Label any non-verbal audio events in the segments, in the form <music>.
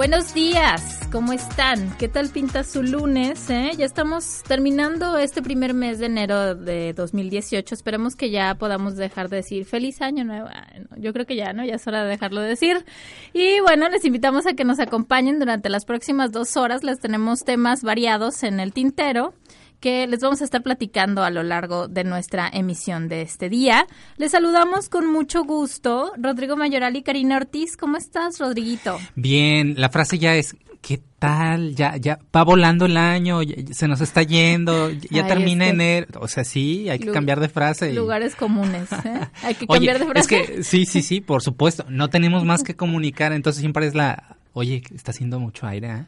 Buenos días, ¿cómo están? ¿Qué tal pinta su lunes? Eh? Ya estamos terminando este primer mes de enero de 2018. Esperemos que ya podamos dejar de decir feliz año nuevo. Yo creo que ya, ¿no? Ya es hora de dejarlo de decir. Y bueno, les invitamos a que nos acompañen durante las próximas dos horas. Les tenemos temas variados en el tintero que les vamos a estar platicando a lo largo de nuestra emisión de este día. Les saludamos con mucho gusto. Rodrigo Mayoral y Karina Ortiz, ¿cómo estás, Rodriguito? Bien, la frase ya es, ¿qué tal? Ya, ya va volando el año, se nos está yendo, ya termina enero. O sea, sí, hay que cambiar de frase. Lugares comunes, ¿eh? Hay <laughs> que cambiar de frase. Es que, sí, sí, sí, por supuesto. No tenemos más <laughs> que comunicar, entonces siempre es la, oye, está haciendo mucho aire, ¿eh?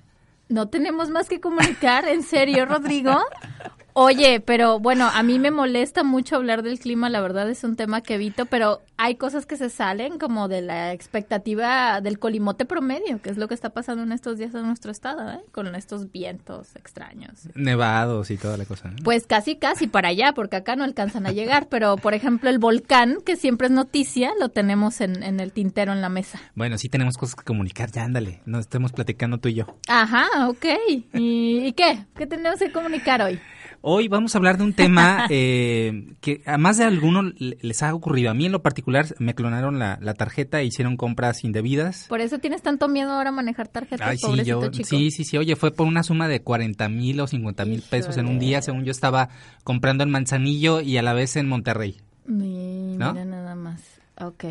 No tenemos más que comunicar, ¿en serio, Rodrigo? <laughs> Oye, pero bueno, a mí me molesta mucho hablar del clima, la verdad es un tema que evito, pero hay cosas que se salen como de la expectativa del colimote promedio, que es lo que está pasando en estos días en nuestro estado, ¿eh? con estos vientos extraños. Nevados y toda la cosa. Pues casi, casi para allá, porque acá no alcanzan a llegar, pero por ejemplo el volcán, que siempre es noticia, lo tenemos en, en el tintero en la mesa. Bueno, sí tenemos cosas que comunicar, ya ándale, nos estemos platicando tú y yo. Ajá, ok. ¿Y, qué? ¿Qué tenemos que comunicar hoy? Hoy vamos a hablar de un tema <laughs> eh, que a más de alguno les ha ocurrido. A mí en lo particular me clonaron la, tarjeta e hicieron compras indebidas. Por eso tienes tanto miedo ahora a manejar tarjetas, sí, chico. Sí, sí, sí. Oye, fue por una suma de 40 mil o 50 mil pesos en un día, según yo estaba comprando en Manzanillo y a la vez en Monterrey. Mira nada más. Ok.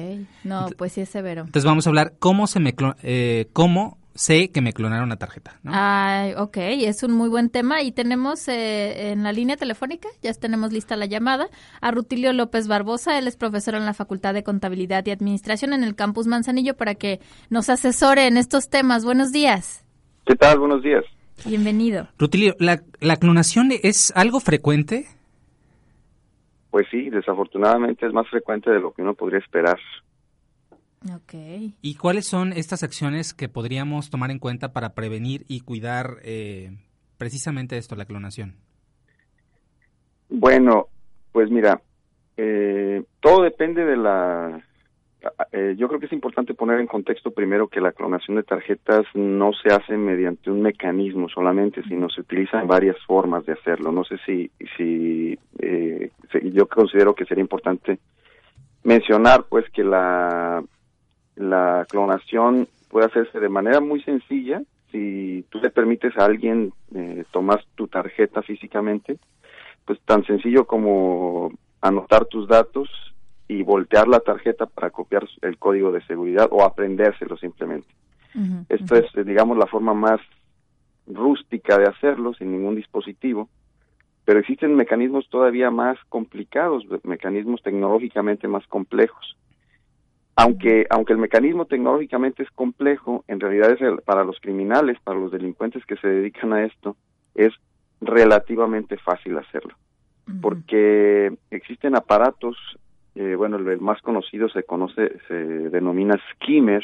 No, pues sí es severo. Entonces vamos a hablar cómo se me eh, cómo sé que me clonaron la tarjeta. ¿no? Ay, ok, es un muy buen tema y tenemos eh, en la línea telefónica, ya tenemos lista la llamada, a Rutilio López Barbosa, él es profesor en la Facultad de Contabilidad y Administración en el Campus Manzanillo para que nos asesore en estos temas. Buenos días. ¿Qué tal? Buenos días. Bienvenido. Rutilio, ¿la, la clonación es algo frecuente? Pues sí, desafortunadamente es más frecuente de lo que uno podría esperar. Okay. ¿Y cuáles son estas acciones que podríamos tomar en cuenta para prevenir y cuidar eh, precisamente esto, la clonación? Bueno, pues mira, eh, todo depende de la... Eh, yo creo que es importante poner en contexto primero que la clonación de tarjetas no se hace mediante un mecanismo solamente, sino se utilizan varias formas de hacerlo. No sé si, si yo considero que sería importante mencionar pues que la la clonación puede hacerse de manera muy sencilla. Si tú le permites a alguien eh, tomar tu tarjeta físicamente, pues tan sencillo como anotar tus datos y voltear la tarjeta para copiar el código de seguridad o aprendérselo simplemente. Esto es, digamos, la forma más rústica de hacerlo sin ningún dispositivo, pero existen mecanismos todavía más complicados, mecanismos tecnológicamente más complejos aunque, aunque el mecanismo tecnológicamente es complejo, en realidad es para los criminales, para los delincuentes que se dedican a esto, es relativamente fácil hacerlo. Porque existen aparatos, eh, bueno, el, más conocido se conoce, se denomina skimmer,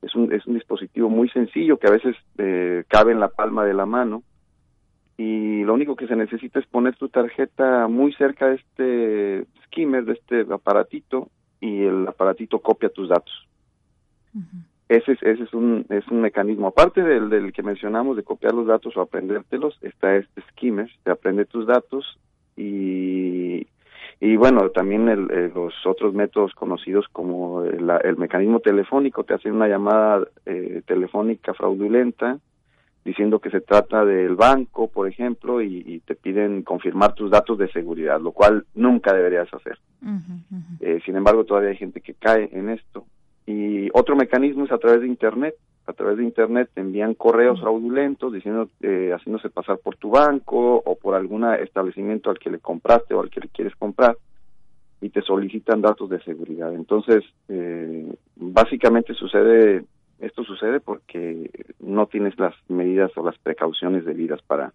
es un, es un dispositivo muy sencillo que a veces eh, cabe en la palma de la mano. Y lo único que se necesita es poner tu tarjeta muy cerca de este skimmer, de este aparatito y el aparatito copia tus datos. Ese, es, ese es, un, es un mecanismo. Aparte del, del que mencionamos de copiar los datos o aprendértelos, está este skimmer, te aprende tus datos y, y bueno, también el, eh, los otros métodos conocidos como el, el, mecanismo telefónico, te hace una llamada eh, telefónica fraudulenta diciendo que se trata del banco, por ejemplo, y, te piden confirmar tus datos de seguridad, lo cual nunca deberías hacer. Eh, sin embargo, todavía hay gente que cae en esto. Y otro mecanismo es a través de Internet. A través de Internet te envían correos fraudulentos diciendo, eh, haciéndose pasar por tu banco o por algún establecimiento al que le compraste o al que le quieres comprar y te solicitan datos de seguridad. Entonces, eh, básicamente sucede, esto sucede porque no tienes las medidas o las precauciones debidas para,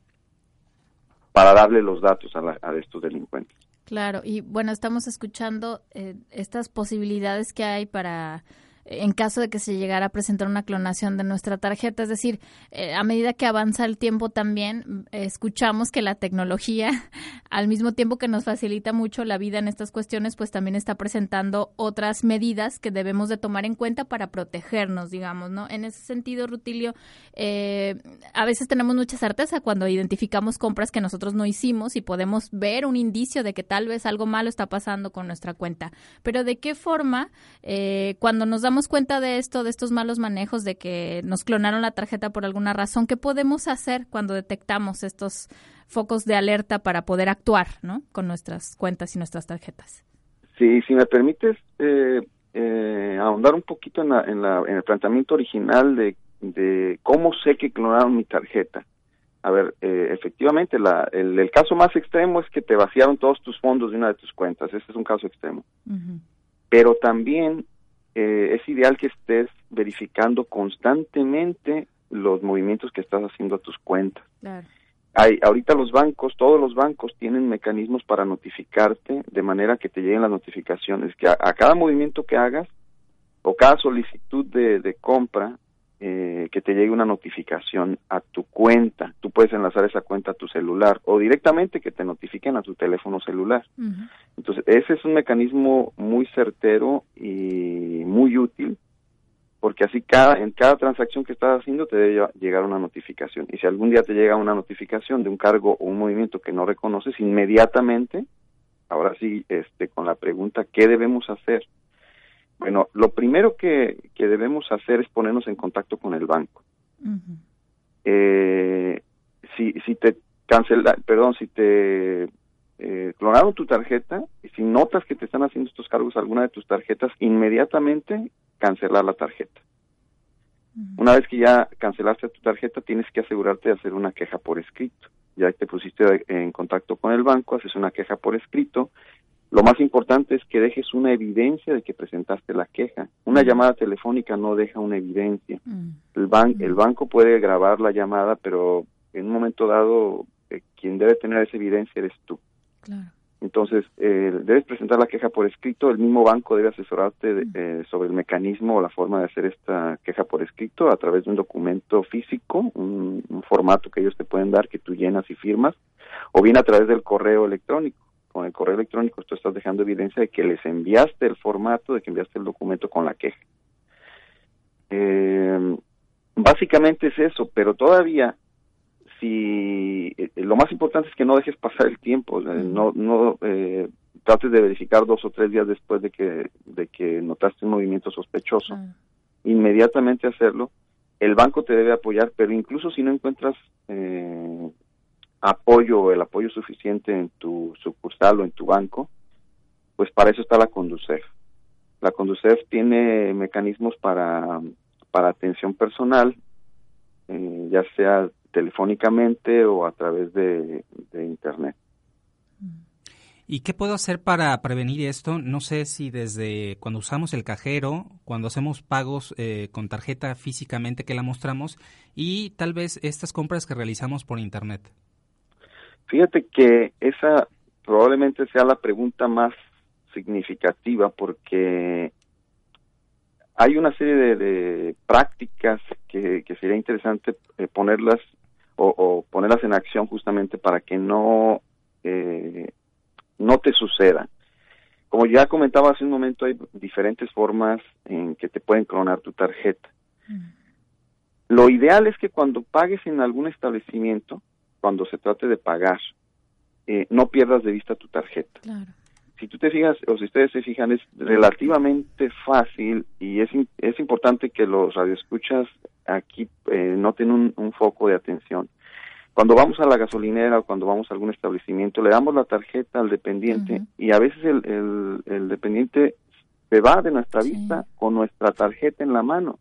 para darle los datos a, a estos delincuentes. Claro, y bueno, estamos escuchando eh, estas posibilidades que hay para en caso de que se llegara a presentar una clonación de nuestra tarjeta. Es decir, eh, a medida que avanza el tiempo también escuchamos que la tecnología, <laughs> al mismo tiempo que nos facilita mucho la vida en estas cuestiones, pues también está presentando otras medidas que debemos de tomar en cuenta para protegernos, digamos, ¿no? En ese sentido, Rutilio, eh, a veces tenemos mucha certeza cuando identificamos compras que nosotros no hicimos y podemos ver un indicio de que tal vez algo malo está pasando con nuestra cuenta. Pero ¿de qué forma, eh, cuando nos damos cuenta de esto, de estos malos manejos, de que nos clonaron la tarjeta por alguna razón, ¿qué podemos hacer cuando detectamos estos focos de alerta para poder actuar ¿no? con nuestras cuentas y nuestras tarjetas? Sí, si me permites eh, eh, ahondar un poquito en, el planteamiento original de, cómo sé que clonaron mi tarjeta. A ver, eh, efectivamente, el, caso más extremo es que te vaciaron todos tus fondos de una de tus cuentas. Ese es un caso extremo. Pero también eh, es ideal que estés verificando constantemente los movimientos que estás haciendo a tus cuentas. Hay, ahorita los bancos, todos los bancos tienen mecanismos para notificarte de manera que te lleguen las notificaciones, que a, cada movimiento que hagas o cada solicitud de compra eh, que te llegue una notificación a tu cuenta. Tú puedes enlazar esa cuenta a tu celular o directamente que te notifiquen a tu teléfono celular. Entonces, ese es un mecanismo muy certero y muy útil porque así cada, en cada transacción que estás haciendo te debe llegar una notificación. Y si algún día te llega una notificación de un cargo o un movimiento que no reconoces, inmediatamente, ahora sí, este, con la pregunta, ¿qué debemos hacer? Bueno, lo primero que, debemos hacer es ponernos en contacto con el banco. eh, si, si te cancela, perdón, si te eh, clonaron tu tarjeta y si notas que te están haciendo estos cargos a alguna de tus tarjetas, inmediatamente cancelar la tarjeta. Una vez que ya cancelaste tu tarjeta, tienes que asegurarte de hacer una queja por escrito. Ya que te pusiste en contacto con el banco, haces una queja por escrito lo más importante es que dejes una evidencia de que presentaste la queja. Una llamada telefónica no deja una evidencia. El, ban el banco puede grabar la llamada, pero en un momento dado eh, quien debe tener esa evidencia eres tú. Entonces, eh, debes presentar la queja por escrito. El mismo banco debe asesorarte mm. eh, sobre el mecanismo o la forma de hacer esta queja por escrito a través de un documento físico, un formato que ellos te pueden dar que tú llenas y firmas, o bien a través del correo electrónico con el correo electrónico tú estás dejando evidencia de que les enviaste el formato, de que enviaste el documento con la queja. Eh, básicamente es eso, pero todavía si eh, lo más importante es que no dejes pasar el tiempo, no no eh, trates de verificar dos o tres días después de que de que notaste un movimiento sospechoso, inmediatamente hacerlo. El banco te debe apoyar, pero incluso si no encuentras eh, apoyo, el apoyo suficiente en tu sucursal o en tu banco, pues para eso está la Conducef. La Conducef tiene mecanismos para, para atención personal, eh, ya sea telefónicamente o a través de, Internet. ¿Y qué puedo hacer para prevenir esto? No sé si desde cuando usamos el cajero, cuando hacemos pagos eh, con tarjeta físicamente que la mostramos y tal vez estas compras que realizamos por Internet. Fíjate que esa probablemente sea la pregunta más significativa porque hay una serie de, prácticas que, sería interesante eh, ponerlas o, ponerlas en acción justamente para que no eh, no te suceda. Como ya comentaba hace un momento, hay diferentes formas en que te pueden clonar tu tarjeta. Mm. Lo ideal es que cuando pagues en algún establecimiento, cuando se trate de pagar, eh, no pierdas de vista tu tarjeta. Si tú te fijas, o si ustedes se fijan, es relativamente fácil y es, es importante que los radioescuchas aquí eh, noten un, un foco de atención. Cuando vamos a la gasolinera o cuando vamos a algún establecimiento, le damos la tarjeta al dependiente y a veces el, el, el dependiente se va de nuestra vista con nuestra tarjeta en la mano.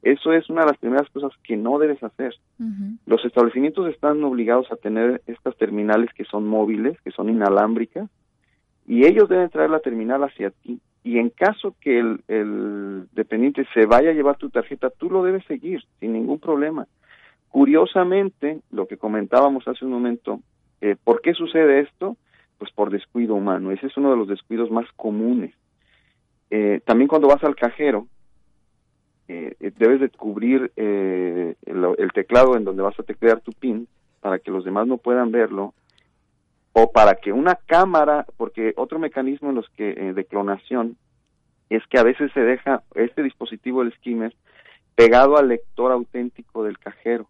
Eso es una de las primeras cosas que no debes hacer. Los establecimientos están obligados a tener estas terminales que son móviles, que son inalámbricas, y ellos deben traer la terminal hacia ti. y en caso que el, dependiente se vaya a llevar tu tarjeta, tú lo debes seguir sin ningún problema. Curiosamente, lo que comentábamos hace un momento, eh, ¿por qué sucede esto? Pues por descuido humano. Ese es uno de los descuidos más comunes. Eh, también cuando vas al cajero, eh, debes de cubrir el, el, teclado en donde vas a teclear tu PIN para que los demás no puedan verlo o para que una cámara, porque otro mecanismo en los que eh, de clonación es que a veces se deja este dispositivo el skimmer pegado al lector auténtico del cajero.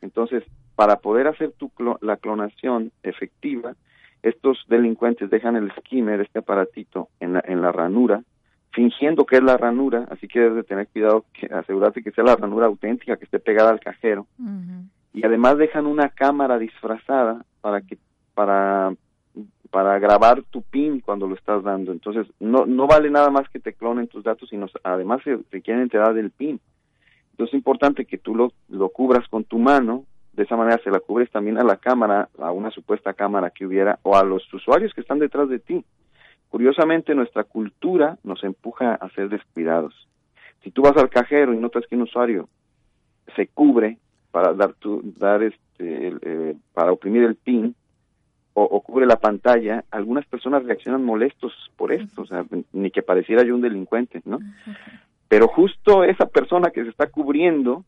Entonces, para poder hacer tu la clonación efectiva, estos delincuentes dejan el skimmer, este aparatito, en la, en la ranura, fingiendo que es la ranura, así que debes de tener cuidado, que asegurarte que sea la ranura auténtica, que esté pegada al cajero. Y además dejan una cámara disfrazada para que para para grabar tu PIN cuando lo estás dando. Entonces, no, no vale nada más que te clonen tus datos, sino además se, quieren enterar del PIN. Entonces, es importante que tú lo, lo cubras con tu mano, de esa manera se la cubres también a la cámara, a una supuesta cámara que hubiera, o a los usuarios que están detrás de ti. Curiosamente, nuestra cultura nos empuja a ser descuidados. Si tú vas al cajero y notas que un usuario se cubre para dar tu, dar este, eh, para oprimir el PIN, o, cubre la pantalla, algunas personas reaccionan molestos por esto, o sea, ni que pareciera yo un delincuente, ¿no? Pero justo esa persona que se está cubriendo,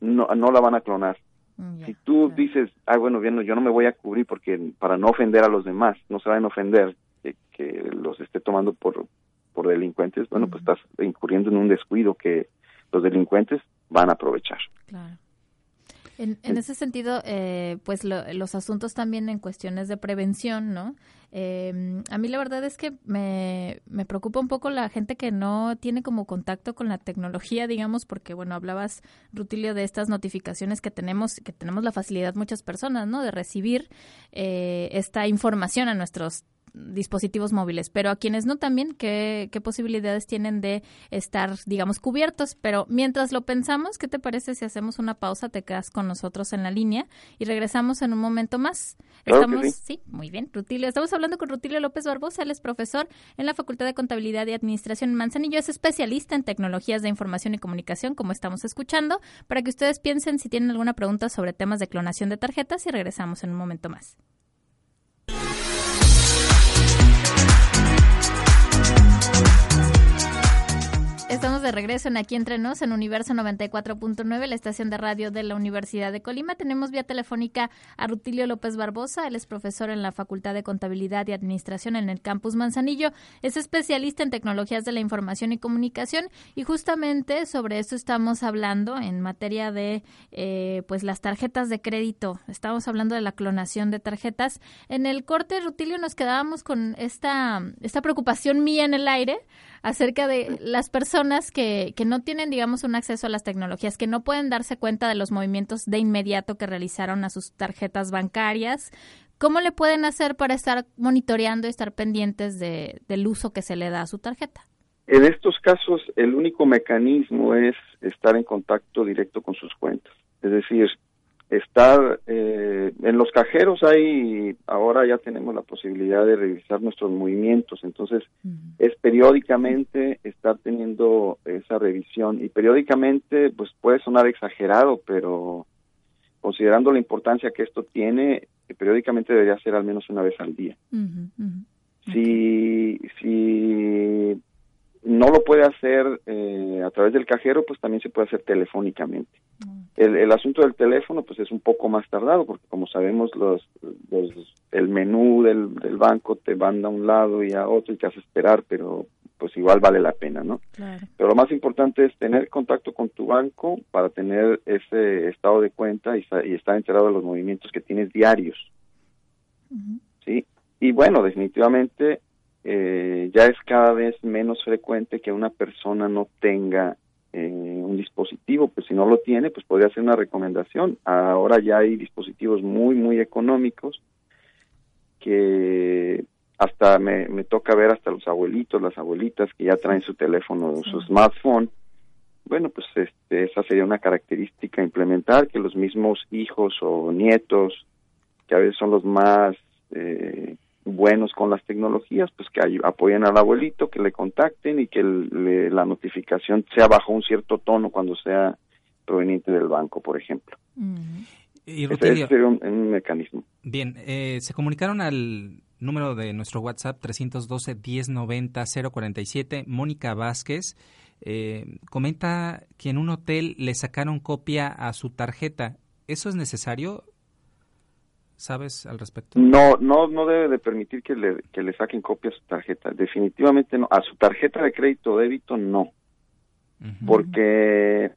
no, no la van a clonar. Mm, si tú dices, ah, bueno, bien, yo no me voy a cubrir porque para no ofender a los demás, no se van a ofender que, que los esté tomando por, por delincuentes, bueno, pues estás incurriendo en un descuido que los delincuentes van a aprovechar. Claro. En, ese sentido, eh, pues los asuntos también en cuestiones de prevención, ¿no? Eh, a mí la verdad es que me, me, preocupa un poco la gente que no tiene como contacto con la tecnología, digamos, porque, bueno, hablabas, Rutilio, de estas notificaciones que tenemos, que tenemos la facilidad muchas personas, ¿no? De recibir eh, esta información a nuestros dispositivos móviles, pero a quienes no también, ¿qué, ¿qué, posibilidades tienen de estar, digamos, cubiertos? Pero mientras lo pensamos, ¿qué te parece si hacemos una pausa? Te quedas con nosotros en la línea y regresamos en un momento más. Estamos, sí. muy bien, Rutilio. Estamos hablando con Rutilio López Barbosa, él es profesor en la Facultad de Contabilidad y Administración en Manzanillo, es especialista en tecnologías de información y comunicación, como estamos escuchando, para que ustedes piensen si tienen alguna pregunta sobre temas de clonación de tarjetas y regresamos en un momento más. Estamos de regreso en Aquí Entre Nos, en Universo 94.9, la estación de radio de la Universidad de Colima. Tenemos vía telefónica a Rutilio López Barbosa, él es profesor en la Facultad de Contabilidad y Administración en el Campus Manzanillo, es especialista en tecnologías de la información y comunicación y justamente sobre esto estamos hablando en materia de eh, pues las tarjetas de crédito. Estamos hablando de la clonación de tarjetas. En el corte, Rutilio, nos quedábamos con esta, esta preocupación mía en el aire acerca de las personas que, que no tienen, digamos, un acceso a las tecnologías, que no pueden darse cuenta de los movimientos de inmediato que realizaron a sus tarjetas bancarias. ¿Cómo le pueden hacer para estar monitoreando y estar pendientes de, del uso que se le da a su tarjeta? En estos casos, el único mecanismo es estar en contacto directo con sus cuentas. Es decir, estar eh, en los cajeros hay ahora ya tenemos la posibilidad de revisar nuestros movimientos entonces es periódicamente estar teniendo esa revisión y periódicamente pues puede sonar exagerado pero considerando la importancia que esto tiene periódicamente debería ser al menos una vez al día. Si si no lo puede hacer eh, a través del cajero, pues también se puede hacer telefónicamente. El, el, asunto del teléfono, pues es un poco más tardado, porque como sabemos, los, el menú del, del, banco te manda a un lado y a otro y te hace esperar, pero pues igual vale la pena, ¿no? Pero lo más importante es tener contacto con tu banco para tener ese estado de cuenta y, y estar enterado de los movimientos que tienes diarios. ¿Sí? Y bueno, definitivamente eh, ya es cada vez menos frecuente que una persona no tenga eh, un dispositivo, pues si no lo tiene, pues podría ser una recomendación. Ahora ya hay dispositivos muy, muy económicos que hasta me, me toca ver hasta los abuelitos, las abuelitas que ya traen su teléfono, su smartphone. Bueno, pues este, esa sería una característica implementar que los mismos hijos o nietos, que a veces son los más eh, buenos con las tecnologías, pues que apoyen al abuelito, que le contacten y que la notificación sea bajo un cierto tono cuando sea proveniente del banco, por ejemplo. Y Ese sería un, mecanismo. Bien, eh, se comunicaron al número de nuestro WhatsApp 312-1090-047, Mónica Vázquez. Eh, comenta que en un hotel le sacaron copia a su tarjeta. ¿Eso es necesario? ¿Sabes al respecto? No, no, no debe de permitir que le, que le saquen copia a su tarjeta. Definitivamente no. A su tarjeta de crédito o débito no. Porque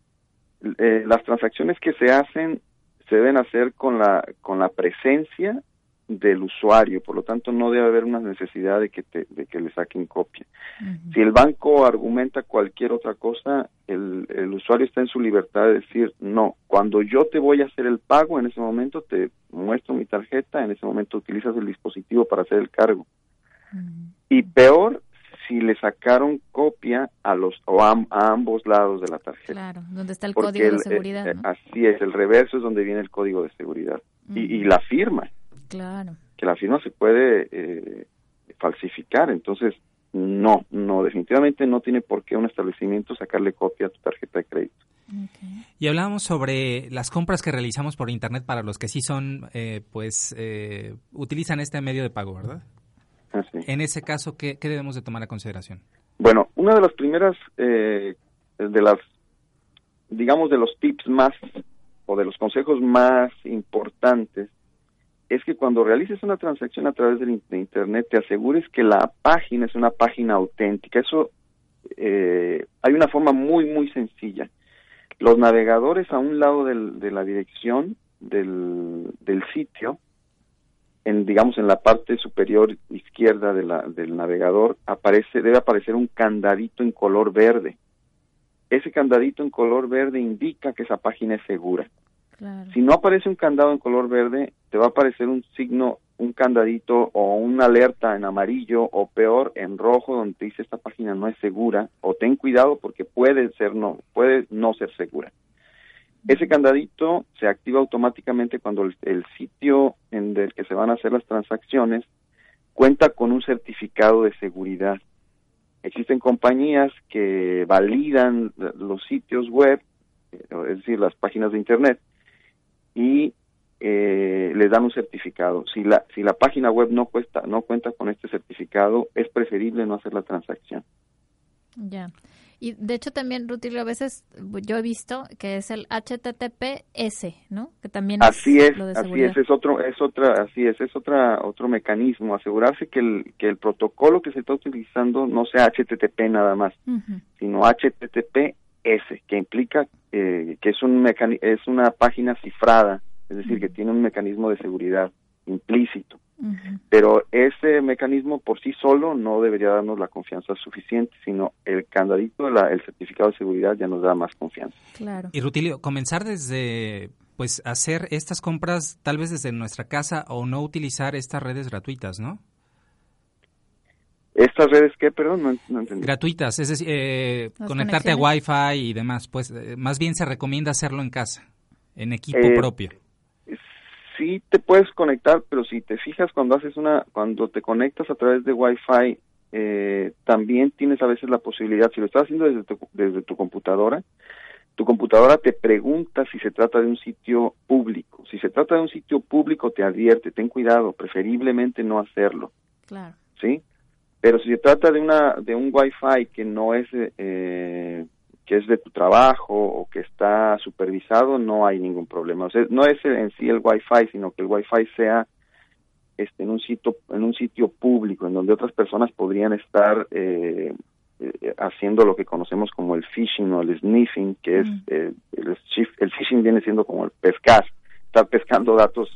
eh, las transacciones que se hacen se deben hacer con la, con la presencia del usuario, por lo tanto no debe haber una necesidad de que, te, de que le saquen copia. Si el banco argumenta cualquier otra cosa, el, el, usuario está en su libertad de decir, no, cuando yo te voy a hacer el pago, en ese momento te muestro mi tarjeta, en ese momento utilizas el dispositivo para hacer el cargo. Y peor, si le sacaron copia a los o a, ambos lados de la tarjeta. Claro, donde está el código de seguridad. Eh, así es, el reverso es donde viene el código de seguridad. y, y, la firma. Claro. Que la firma se puede eh, falsificar, entonces no, no, definitivamente no tiene por qué un establecimiento sacarle copia a tu tarjeta de crédito. Y hablábamos sobre las compras que realizamos por internet para los que sí son, eh, pues, eh, utilizan este medio de pago, ¿verdad? Así. En ese caso, ¿qué, debemos de tomar a consideración? Bueno, una de las primeras, de las, digamos, de los tips más o de los consejos más importantes es que cuando realices una transacción a través de, Internet te asegures que la página es una página auténtica. Eso eh, hay una forma muy, muy sencilla. Los navegadores a un lado de la dirección del, sitio, en, digamos en la parte superior izquierda de la, del navegador, aparece, debe aparecer un candadito en color verde. Ese candadito en color verde indica que esa página es segura. Si no aparece un candado en color verde, te va a aparecer un signo, un candadito o una alerta en amarillo o peor en rojo donde te dice esta página no es segura o ten cuidado porque puede ser no, puede no ser segura. Ese candadito se activa automáticamente cuando el, sitio en el que se van a hacer las transacciones cuenta con un certificado de seguridad. Existen compañías que validan los sitios web, es decir, las páginas de Internet, y eh, les dan un certificado. Si la, si la página web no, cuesta, no cuenta con este certificado, es preferible no hacer la transacción. Ya. Y de hecho también, Rutilio, a veces yo he visto que es el HTTPS, ¿no? Que también así es, así es, es otro, es otra, así es, es otra, otro mecanismo, asegurarse que el, que el protocolo que se está utilizando no sea HTTP nada más, sino HTTPS, que implica eh, que es un es una página cifrada, es decir, que tiene un mecanismo de seguridad implícito. Pero ese mecanismo por sí solo no debería darnos la confianza suficiente, sino el candadito, el certificado de seguridad ya nos da más confianza. Claro. Y Rutilio, comenzar desde pues hacer estas compras tal vez desde nuestra casa o no utilizar estas redes gratuitas, ¿no? ¿Estas redes qué, perdón? No, entendí. Gratuitas, es decir, eh, conectarte a Wi-Fi y demás. Pues eh, más bien se recomienda hacerlo en casa, en equipo eh, propio. Sí te puedes conectar, pero si te fijas cuando haces una, cuando te conectas a través de Wi-Fi, también tienes a veces la posibilidad, si lo estás haciendo desde tu, desde tu computadora, tu computadora te pregunta si se trata de un sitio público. Si se trata de un sitio público, te advierte, ten cuidado, preferiblemente no hacerlo. Claro. ¿Sí? Pero si se trata de una de un Wi-Fi que no es eh, que es de tu trabajo o que está supervisado, no hay ningún problema. O sea, no es en sí el Wi-Fi, sino que el Wi-Fi sea este, en un sitio en un sitio público en donde otras personas podrían estar eh, eh, haciendo lo que conocemos como el phishing o el sniffing, que es el, el, phishing viene siendo como el pescar, estar pescando datos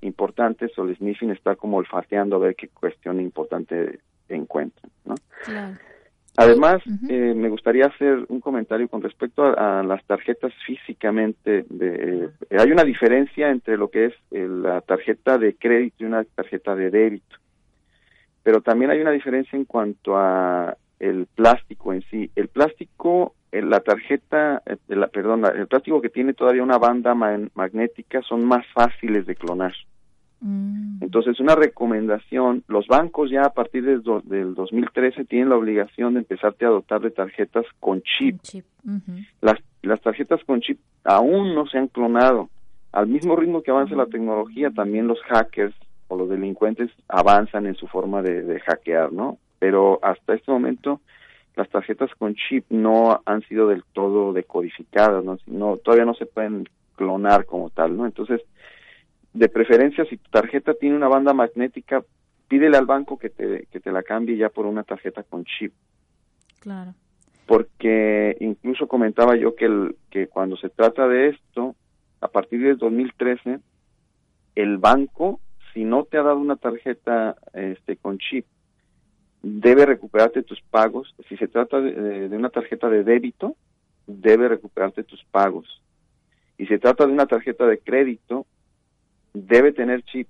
importantes o el sniffing está como olfateando a ver qué cuestión importante encuentran. ¿no? Además, eh, me gustaría hacer un comentario con respecto a, las tarjetas físicamente. De, eh, hay una diferencia entre lo que es eh, la tarjeta de crédito y una tarjeta de débito, pero también hay una diferencia en cuanto a el plástico en sí. El plástico, la tarjeta, la, perdón, el plástico que tiene todavía una banda magnética son más fáciles de clonar. Mm. Entonces, una recomendación, los bancos ya a partir del, del 2013 tienen la obligación de empezarte a dotar de tarjetas con chip. las, las tarjetas con chip aún no se han clonado. Al mismo ritmo que avanza la tecnología, también los hackers o los delincuentes avanzan en su forma de, hackear, ¿no? Pero hasta este momento las tarjetas con chip no han sido del todo decodificadas, ¿no? no todavía no se pueden clonar como tal, ¿no? Entonces, de preferencia, si tu tarjeta tiene una banda magnética, pídele al banco que te, que te la cambie ya por una tarjeta con chip. Claro. Porque incluso comentaba yo que, el, que cuando se trata de esto, a partir del 2013, el banco si no te ha dado una tarjeta este, con chip, debe recuperarte tus pagos. Si se trata de, una tarjeta de débito, debe recuperarte tus pagos. Y si se trata de una tarjeta de crédito, debe tener chip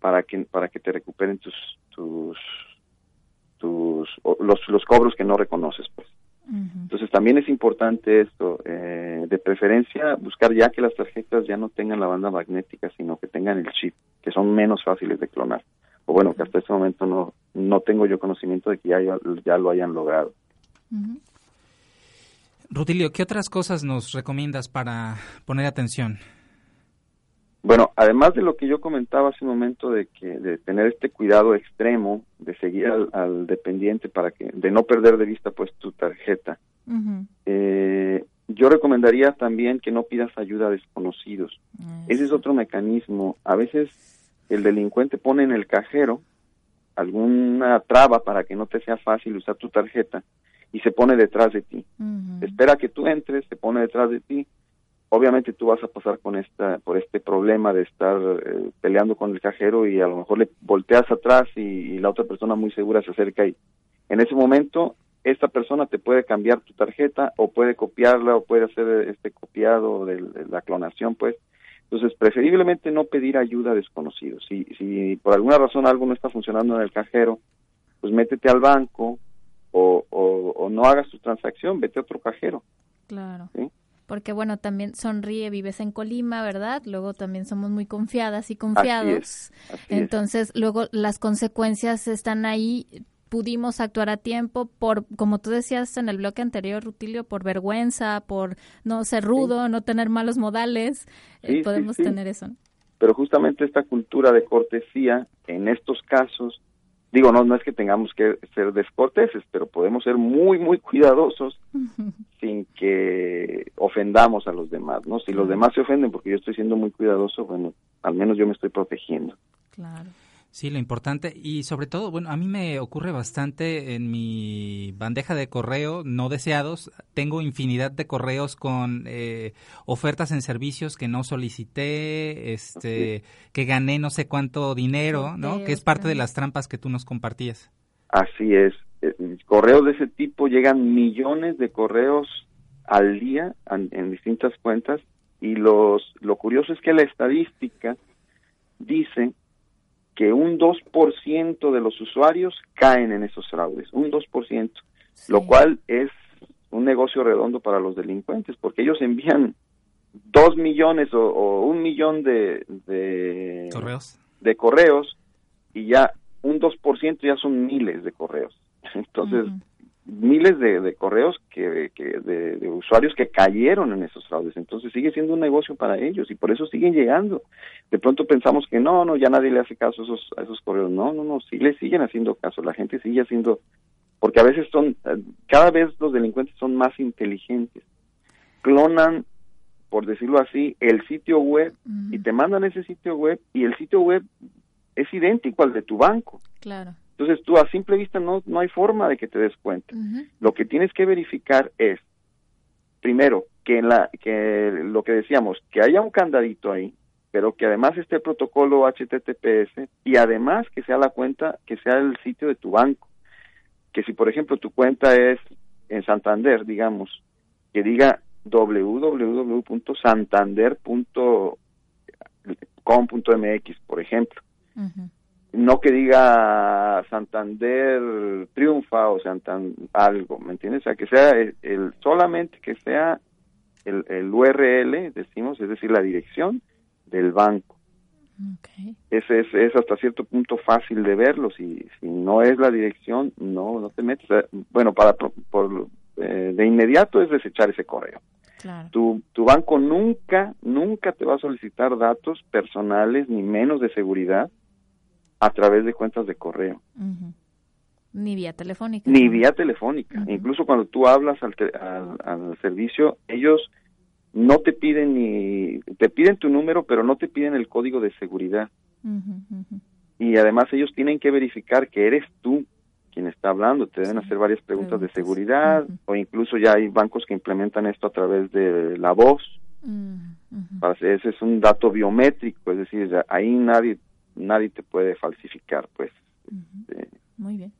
para que para que te recuperen tus tus tus los los cobros que no reconoces pues entonces también es importante esto, eh, de preferencia buscar ya que las tarjetas ya no tengan la banda magnética, sino que tengan el chip, que son menos fáciles de clonar. O bueno, que hasta este momento no, no tengo yo conocimiento de que ya, ya lo hayan logrado. Rutilio, ¿qué otras cosas nos recomiendas para poner atención? Bueno, además de lo que yo comentaba hace un momento de que de tener este cuidado extremo de seguir al, dependiente para que de no perder de vista pues tu tarjeta, eh, yo recomendaría también que no pidas ayuda a desconocidos. Ese es otro mecanismo. A veces el delincuente pone en el cajero alguna traba para que no te sea fácil usar tu tarjeta y se pone detrás de ti. Espera que tú entres, se pone detrás de ti obviamente tú vas a pasar con esta por este problema de estar eh, peleando con el cajero y a lo mejor le volteas atrás y, la otra persona muy segura se acerca y en ese momento esta persona te puede cambiar tu tarjeta o puede copiarla o puede hacer este copiado de, la clonación pues. Entonces preferiblemente no pedir ayuda a desconocidos. Si si por alguna razón algo no está funcionando en el cajero pues métete al banco o, o, o no hagas tu transacción vete a otro cajero. Claro. ¿sí? Porque bueno, también sonríe, vives en Colima, ¿verdad? Luego también somos muy confiadas y confiados. Entonces, luego las consecuencias están ahí. Pudimos actuar a tiempo por, como tú decías en el bloque anterior, Rutilio, por vergüenza, por no ser rudo, no tener malos modales. Eh, podemos tener eso. Pero justamente esta cultura de cortesía, en estos casos, digo, no, no es que tengamos que ser descorteses, pero podemos ser muy, muy cuidadosos sin que ofendamos a los demás, ¿no? Si los demás se ofenden porque yo estoy siendo muy cuidadoso, bueno, al menos yo me estoy protegiendo. Claro. Sí, lo importante y sobre todo, bueno, a mí me ocurre bastante en mi bandeja de correo no deseados. Tengo infinidad de correos con eh, ofertas en servicios que no solicité, este, que gané no sé cuánto dinero, ¿no? Que es parte de las trampas que tú nos compartías. Así es. Eh, correos de ese tipo llegan millones de correos al día en, en distintas cuentas y los lo curioso es que la estadística dice que un 2% de los usuarios caen en esos fraudes, un 2%, lo cual es un negocio redondo para los delincuentes, porque ellos envían dos millones o, un millón de, de, correos. de correos y ya un 2% ya son miles de correos. <laughs> Entonces, miles de, correos que, de, usuarios que cayeron en esos fraudes. Entonces sigue siendo un negocio para ellos y por eso siguen llegando. De pronto pensamos que no, no, ya nadie le hace caso a esos, a esos correos. No, no, no, sí le siguen haciendo caso. La gente sigue haciendo, porque a veces son, cada vez los delincuentes son más inteligentes. Clonan, por decirlo así, el sitio web y te mandan ese sitio web y el sitio web es idéntico al de tu banco. Claro. Entonces tú a simple vista no, no hay forma de que te des cuenta. Lo que tienes que verificar es, primero, que, en la, que lo que decíamos, que haya un candadito ahí, pero que además esté el protocolo HTTPS y además que sea la cuenta, que sea el sitio de tu banco. Que si, por ejemplo, tu cuenta es en Santander, digamos, que diga www.santander.com.mx, por ejemplo no que diga Santander triunfa o Santander algo, ¿me entiendes? O sea, que sea el, solamente que sea el, el, URL, decimos, es decir, la dirección del banco. Ese es, es, hasta cierto punto fácil de verlo. Si, si no es la dirección, no, no te metes. Bueno, para por, eh, de inmediato es desechar ese correo. Tu, tu banco nunca, nunca te va a solicitar datos personales ni menos de seguridad a través de cuentas de correo. Ni vía telefónica. Ni vía telefónica. Incluso cuando tú hablas al, al, servicio, ellos no te piden ni, te piden tu número, pero no te piden el código de seguridad. Y además ellos tienen que verificar que eres tú quien está hablando, te deben hacer varias preguntas de seguridad o incluso ya hay bancos que implementan esto a través de la voz. Para ese es un dato biométrico, es decir, ahí nadie nadie te puede falsificar, pues. Este, Muy bien.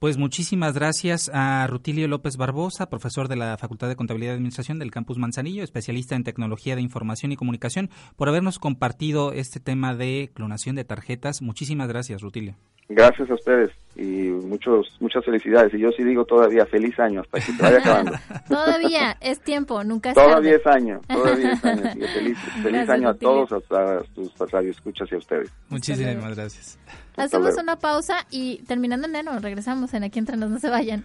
Pues muchísimas gracias a Rutilio López Barbosa, profesor de la Facultad de Contabilidad y Administración del Campus Manzanillo, especialista en tecnología de información y comunicación, por habernos compartido este tema de clonación de tarjetas. Muchísimas gracias, Rutilio. Gracias a ustedes y muchos muchas felicidades. Y yo sí digo todavía feliz año hasta que se vaya acabando. todavía es tiempo, nunca es Todavía es año, todavía es año. <laughs> feliz, feliz año a todos, a, tus radioescuchas y a ustedes. Muchísimas gracias. Hacemos una pausa y terminando enero regresamos en Aquí Entre Nos, no se vayan.